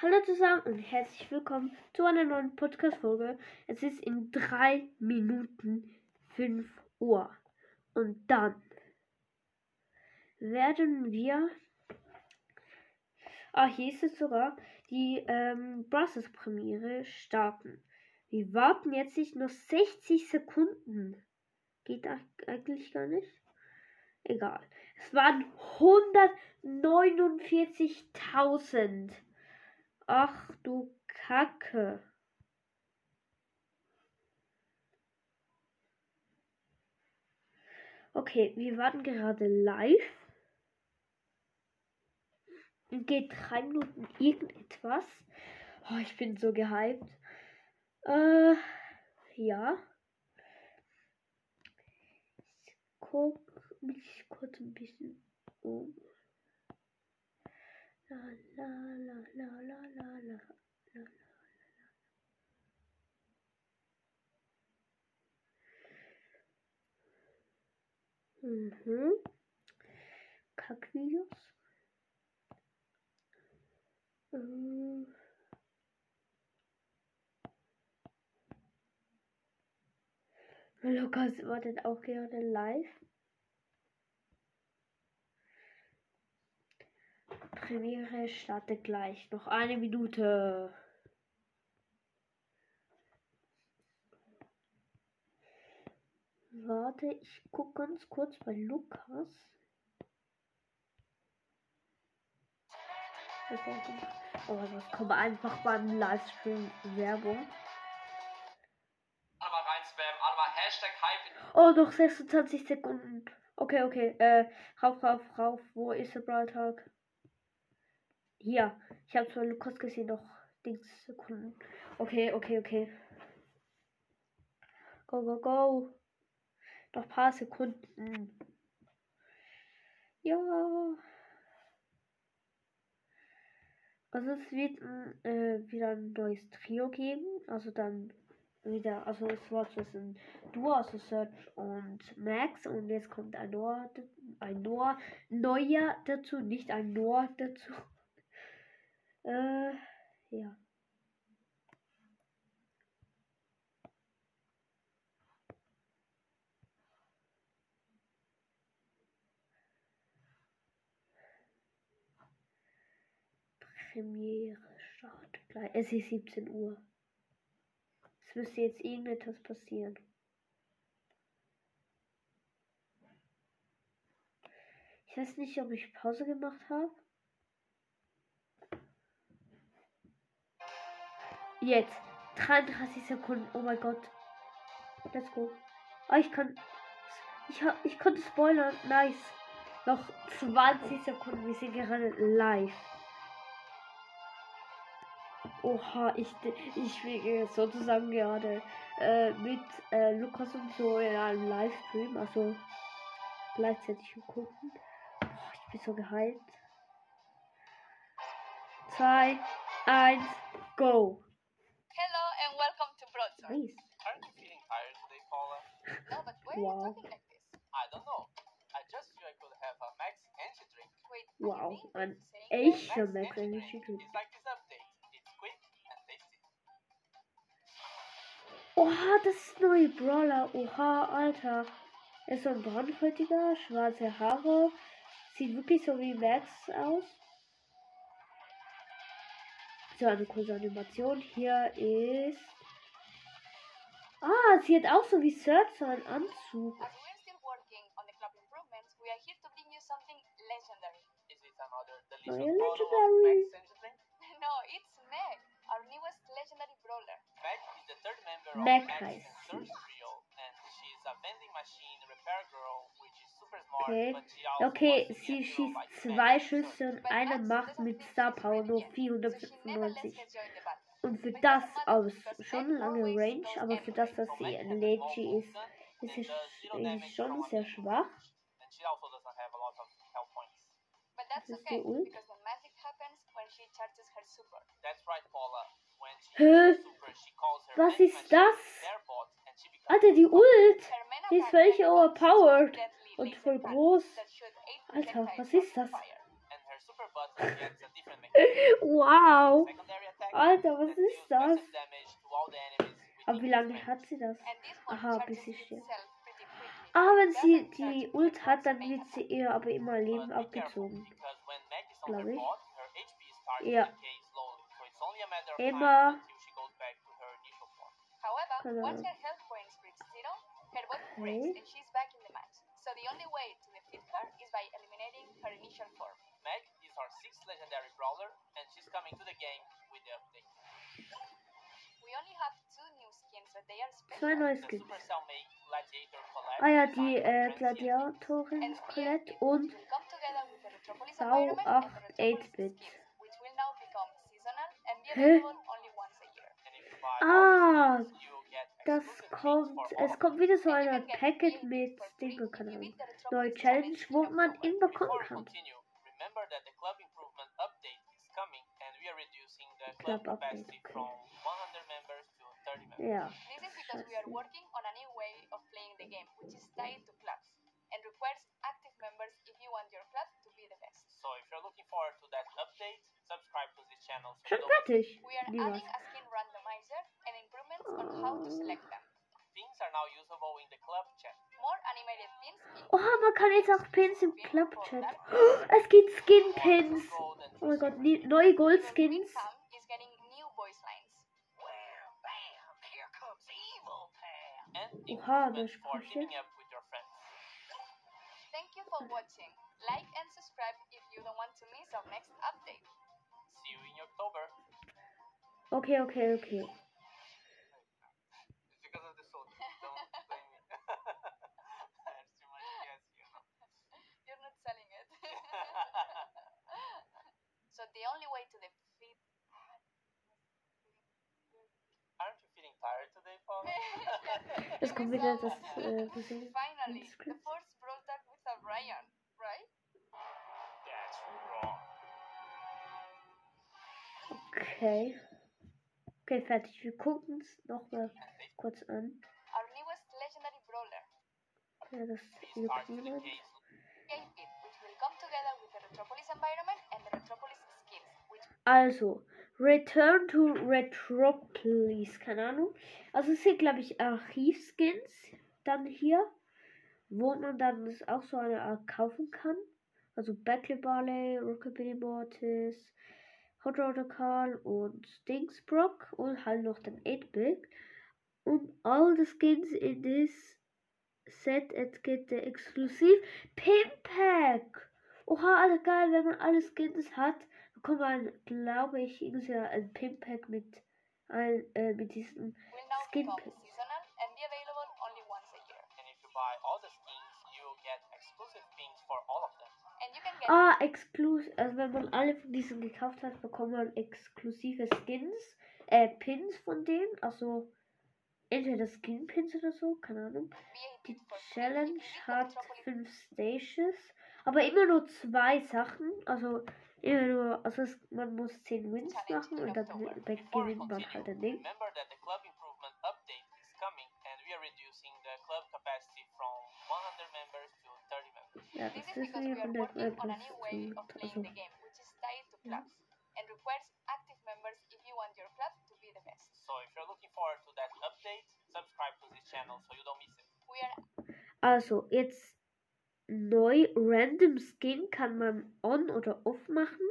Hallo zusammen und herzlich willkommen zu einer neuen Podcast-Folge. Es ist in drei Minuten 5 Uhr. Und dann werden wir. Ah, hier ist es sogar die ähm, Brazos Premiere starten. Wir warten jetzt nicht nur 60 Sekunden. Geht eigentlich gar nicht. Egal. Es waren 149.000. Ach du Kacke. Okay, wir warten gerade live. Geht drei Minuten irgendetwas. Oh, ich bin so gehypt. Äh, ja. Ich guck mich kurz ein bisschen um. La la la la la la la la Mhm. Kackvideos. Ähm. Lukas wartet auch gerade live. Premiere startet gleich. Noch eine Minute. Warte, ich gucke ganz kurz bei Lukas. Oh, das kommt einfach beim Livestream Werbung. Alle mal rein spammen, alle mal Hashtag Hype. Oh, noch 26 Sekunden. Okay, okay. Äh, rauf, rauf, rauf. Wo ist der Brawltag? Hier. Ich habe zwar gesehen, noch Dings Sekunden. Okay, okay, okay. Go, go, go. Noch paar Sekunden. Ja. Also es wird äh, wieder ein neues Trio geben. Also dann wieder, also es war zuerst ein Duo, also Search und Max und jetzt kommt ein Noah, ein Noah, neuer dazu, nicht ein Noah dazu. Äh, ja. Premiere startet gleich. Es ist 17 Uhr. Es müsste jetzt irgendetwas passieren. Ich weiß nicht, ob ich Pause gemacht habe. Jetzt. 33 Sekunden. Oh mein Gott. Let's go. Ah, ich kann. Ich, ich konnte spoilern. Nice. Noch 20 Sekunden. Wir sind gerade live. Oha, ich, ich spiele sozusagen gerade äh, mit äh, Lukas und so in einem Livestream, also gleichzeitig gucken. Boah, ich bin so gehypt. 2, 1, go! Hello and welcome to Broadsword. Nice. Aren't you feeling tired today, Paula? No, but why Wow. are you talking like this? I don't know. I just feel I could have a Max Energy drink. Wait, Wow, an echter Max Energy Drink. is like this update. It's quick and tasty. Oha, das ist neue Brawler. Oha, Alter. Er ist so ein brandhäutiger, schwarze Haare. Sieht wirklich so wie Max aus. So, eine kurze Animation. Hier ist. Ah, sie hat auch so wie Search so einen Anzug. As we're still working on the club improvements, we are here to bring you something legendary. Is it another delicious yeah, bottle of legendary. Max Energy drink? no, it's Meg, our newest legendary brawler. Meg is the third member Meg of Max heißt and Search trio, and she's a vending machine repair girl, which is super smart, Okay. but she also Okay, sie schießt zwei Schüsse und eine macht mit Star Power nur yet, so she never lets 495. Und für das aus because schon lange Range, aber für das, dass sie ein small ist, ist sie schon sehr schwach. And she also doesn't have a lot of health points. But that's Das ist okay, die Ult. Hä? Was ist das? Alter, die Ult! Die ist völlig overpowered und voll groß. Alter, was ist das? Wow! Secondary attack. Alter, was that ist das? massive damage to all the enemies with Aber wie lange hat sie das? And this one Aha, bis sie stirbt. itself pretty quickly. Ah, wenn sie die Ult hat, dann wird sie ihr aber immer Leben abgezogen. because when Meg is on Glaub her ich. bot, her HP starts Ja. to decay slowly, so it's only a matter of Immer. time until she goes back to her initial form. However, Keine once Ahnung. her health points reach zero, her bot Okay. breaks and she's back in the match. So the only way to defeat her is by eliminating her initial form. Meg is our sixth legendary brawler, and she's coming to the game with the update. We only have two new skins, but they are Zwei special. neue The Skins. Supercell Meg Gladiator Colette. Ah ja, die äh, Gladiatorin And Colette und Sau environment and acht the Retropolis 8-Bit. skins, which will now become seasonal and be Hä? available only once a year. And if you buy Ah, Das kommt, es of kommt wieder so get Packet mit beat the Neue Challenge, wo in man ihn bekommen kann. Continue, remember that the club improvement update is coming and we are reducing the Club club update, capacity okay. from 100 members to 30 members. Yeah. This is because we are working on a new way of playing the game, which is tied to clubs and requires active members if you want your club to be the best. So if you're looking forward to that update, subscribe to this channel so Schon you don't miss fertig. We are Wie adding a skin randomizer and improvements on how to select them. Things are now usable in the club chat. More animated oh, pins. Oha, man kann jetzt auch Pins im Club-Chat. Oh, es gibt Skin-Pins. Oh mein silver. Gott, neue Gold-Skins. Pam is getting new voice lines. Well, bam, here comes evil Pam. And Oha, improvements das for Sprüche. teaming up with your friends. Thank you for watching. Like and subscribe if you don't want to miss our next update. See you in October. Okay, okay, okay. Es kommt wieder das äh. Finally, the Script. first brawl tag with a Brian, right? That's wrong. Okay. Okay, fertig. Wir gucken es nochmal kurz an. Our newest legendary brawler, Ja, das Please start to the Jugendwort. case. 8-Bit, which will come together with the Retropolis environment and the Retropolis skins, which Also, Return to Retropolis, keine Ahnung. Also es sind, glaube ich, Archivskins dann hier, wo man dann das auch so eine Art kaufen kann. Also Battle Barley, Rockabilly Mortis, Hot Rodder Carl und Dingsbrock und halt noch den 8-Bit. Und all the skins in this set it get the exclusive Pin Pack. Oha, Alter, geil, wenn man alle Skins hat, bekommt man, glaube ich, irgendwie ein Pin Pack mit, ein, äh, mit now Skin become pins. seasonal and be available only once a year. And if you buy all the skins, you will get exclusive pins for all of them. And you can get Ah, exklusiv. Also wenn man alle von diesen gekauft hat, bekommt man exklusive Skins, äh, Pins von denen. Also entweder Skin-Pins oder so, keine Ahnung. Die 8-Bit for free if Challenge hat fünf Stages, aber immer nur zwei Sachen. Also immer nur, also es, man muss zehn Wins machen und dann be- Before we gewinnt man continue, halt ein Ding. remember that the club improvement update is coming and we are reducing the club capacity from 100 members to 30 members. Ja, This das is wissen because wir we von are der working on a new way of Website. playing Also, the game, which is tied to clubs and requires active members if you want your club to be the best. So if you're looking forward to that update, subscribe to this channel so you don't miss it. We are also jetzt neu Random Skin kann man on oder off machen.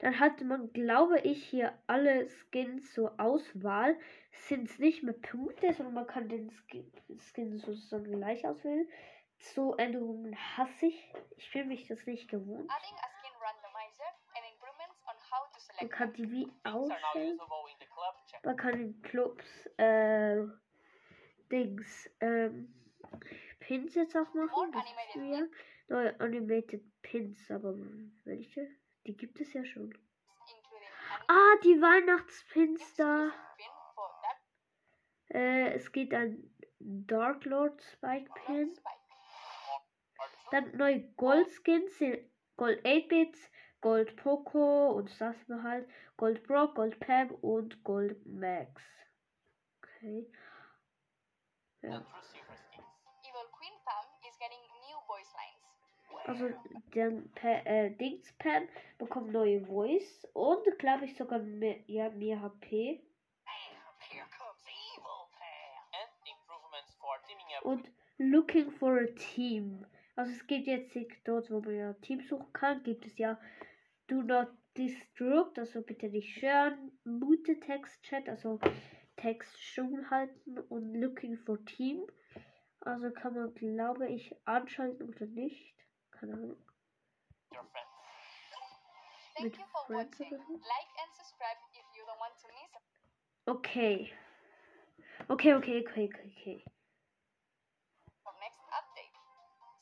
Dann hat man, glaube ich, hier alle Skins zur Auswahl. Sind es nicht mehr Punkte, sondern man kann den Skin, Skin sozusagen gleich auswählen. So Änderungen hasse ich. Ich fühle mich das nicht gewohnt. Man kann die wie chat. Man kann in Clubs, äh, Dings, ähm, Pins jetzt auch machen. Wir. Neue Animated Pins, aber welche? Die gibt es ja schon. an Ah, die Weihnachtspins da. Äh, es geht ein Dark Lord Spike Pin. Dann neue Goldskins sind Gold 8-Bits, Gold Poco und das wir halt. Gold Brock, Gold Pam und Gold Max. Okay. Ja. Also pa äh, Dings Pam bekommt neue Voice und glaube ich sogar mehr, ja, mehr HP. Und Looking for a Team. Also es gibt jetzt dort, wo man ja Team suchen kann, gibt es ja Do Not Destruct, also bitte nicht stören, Mute Text Chat, also Text stumm halten und Looking for Team. Also kann man, glaube ich, anschalten oder nicht. Keine Ahnung. your friends. Thank you for watching. Like and subscribe if you don't want to miss Okay. Okay, okay, okay, okay, okay. our next update. Don't.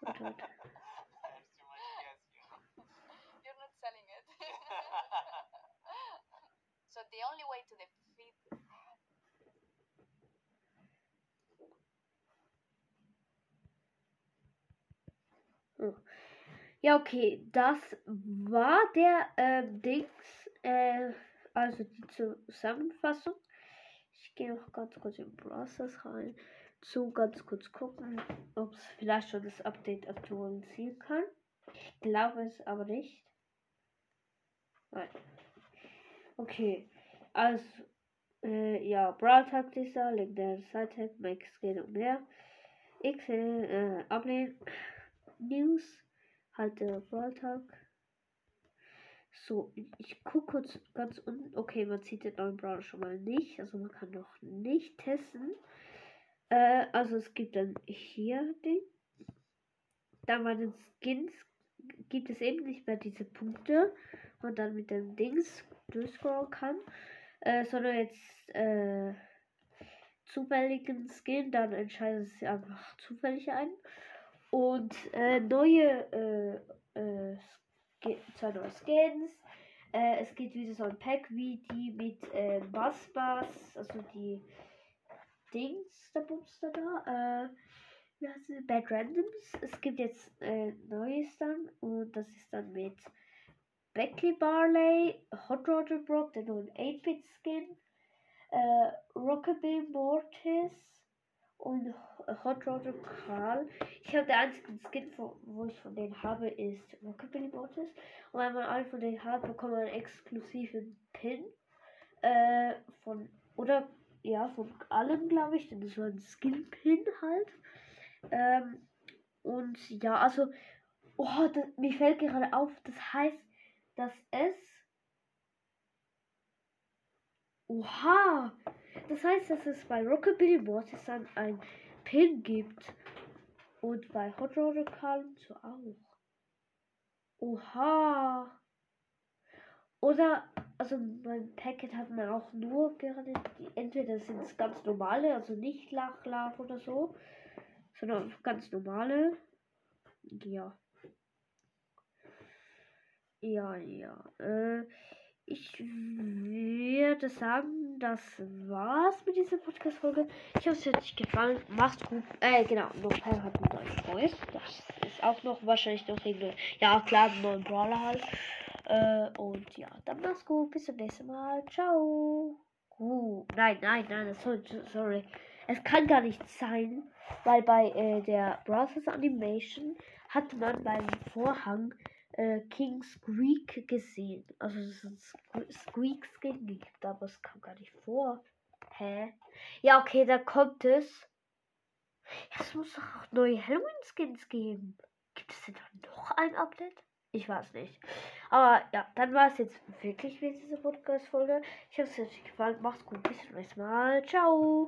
Warte, warte. There's too much yes you. You're not selling it. so the only way to defeat Ja, okay, das war der ähm, Dings, äh, also die Zusammenfassung. Ich gehe noch ganz kurz in Browsers rein, zu ganz kurz gucken, ob es vielleicht schon das Update aktualisieren kann. Ich glaube es aber nicht. Nein. Okay, also, äh, ja, Brawl dieser, legendäre Seite, Max Skin und mehr. X, äh, ablehnen. News, halt der Brawl Tag. So, ich gucke kurz ganz unten. Okay, man sieht den neuen Brawler schon mal nicht. Also man kann noch nicht testen. Äh, also es gibt dann hier den. Dann bei den Skins gibt es eben nicht mehr diese Punkte. Und dann mit dem Dings durchscrollen kann. Äh, sondern jetzt äh, zufälligen Skin. Dann entscheidet es einfach zufällig ein. Und äh, neue äh, äh, zwei neue Skins. Äh, es gibt wieder so ein Pack wie die mit äh, Bass Bass, also die Dings, der Bumster da. Äh, wie heißt? Bad Randoms. Es gibt jetzt neues dann und das ist dann mit Becky Barley, Hot Roger Brock, der neuen 8-Bit Skin, äh, Rockabilly Mortis und Hot Roger Karl. Ich habe der einzige Skin, wo ich von denen habe, ist Rockabilly Mortis. Und wenn man einen von denen hat, bekommt man einen exklusiven Pin. Äh, von, oder, ja, von allen, glaube ich. Denn das war ein Skin-Pin halt. Ähm, und ja, also, oh, das, mir fällt gerade auf, das heißt, dass es. Oha! Das heißt, dass es bei Rockabilly Mortis dann ein Pin gibt. Und bei Hot Calm so auch. Oha! Oder, also beim Packet hat man auch nur gerade, die, entweder sind es ganz normale, also nicht Lachlach oder so, sondern ganz normale. Ja. Ja, ja. Äh, ich würde sagen, das war's mit dieser Podcast-Folge. Ich hoffe, es hat euch gefallen. Macht's gut. Äh, genau. Nopal hat einen neuen Freund. Das ist auch noch wahrscheinlich noch irgendwie. Ja, klar, einen neuen Brawler halt. Äh, und ja, dann macht's gut. Bis zum nächsten Mal. Ciao. Uh, nein, nein, nein, soll, sorry. Es kann gar nicht sein, weil bei äh, der Browsers Animation hat man beim Vorhang äh, King Squeak gesehen. Also es ein Sque- Squeak Skin gibt, aber es kam gar nicht vor. Hä? Ja, okay, da kommt es. Es muss doch auch neue Halloween Skins geben. Gibt es denn noch ein Update? Ich weiß nicht. Aber ja, dann war es jetzt wirklich mit dieser Podcast-Folge. Ich hoffe, es hat euch gefallen. Macht's gut. Bis zum nächsten Mal. Ciao.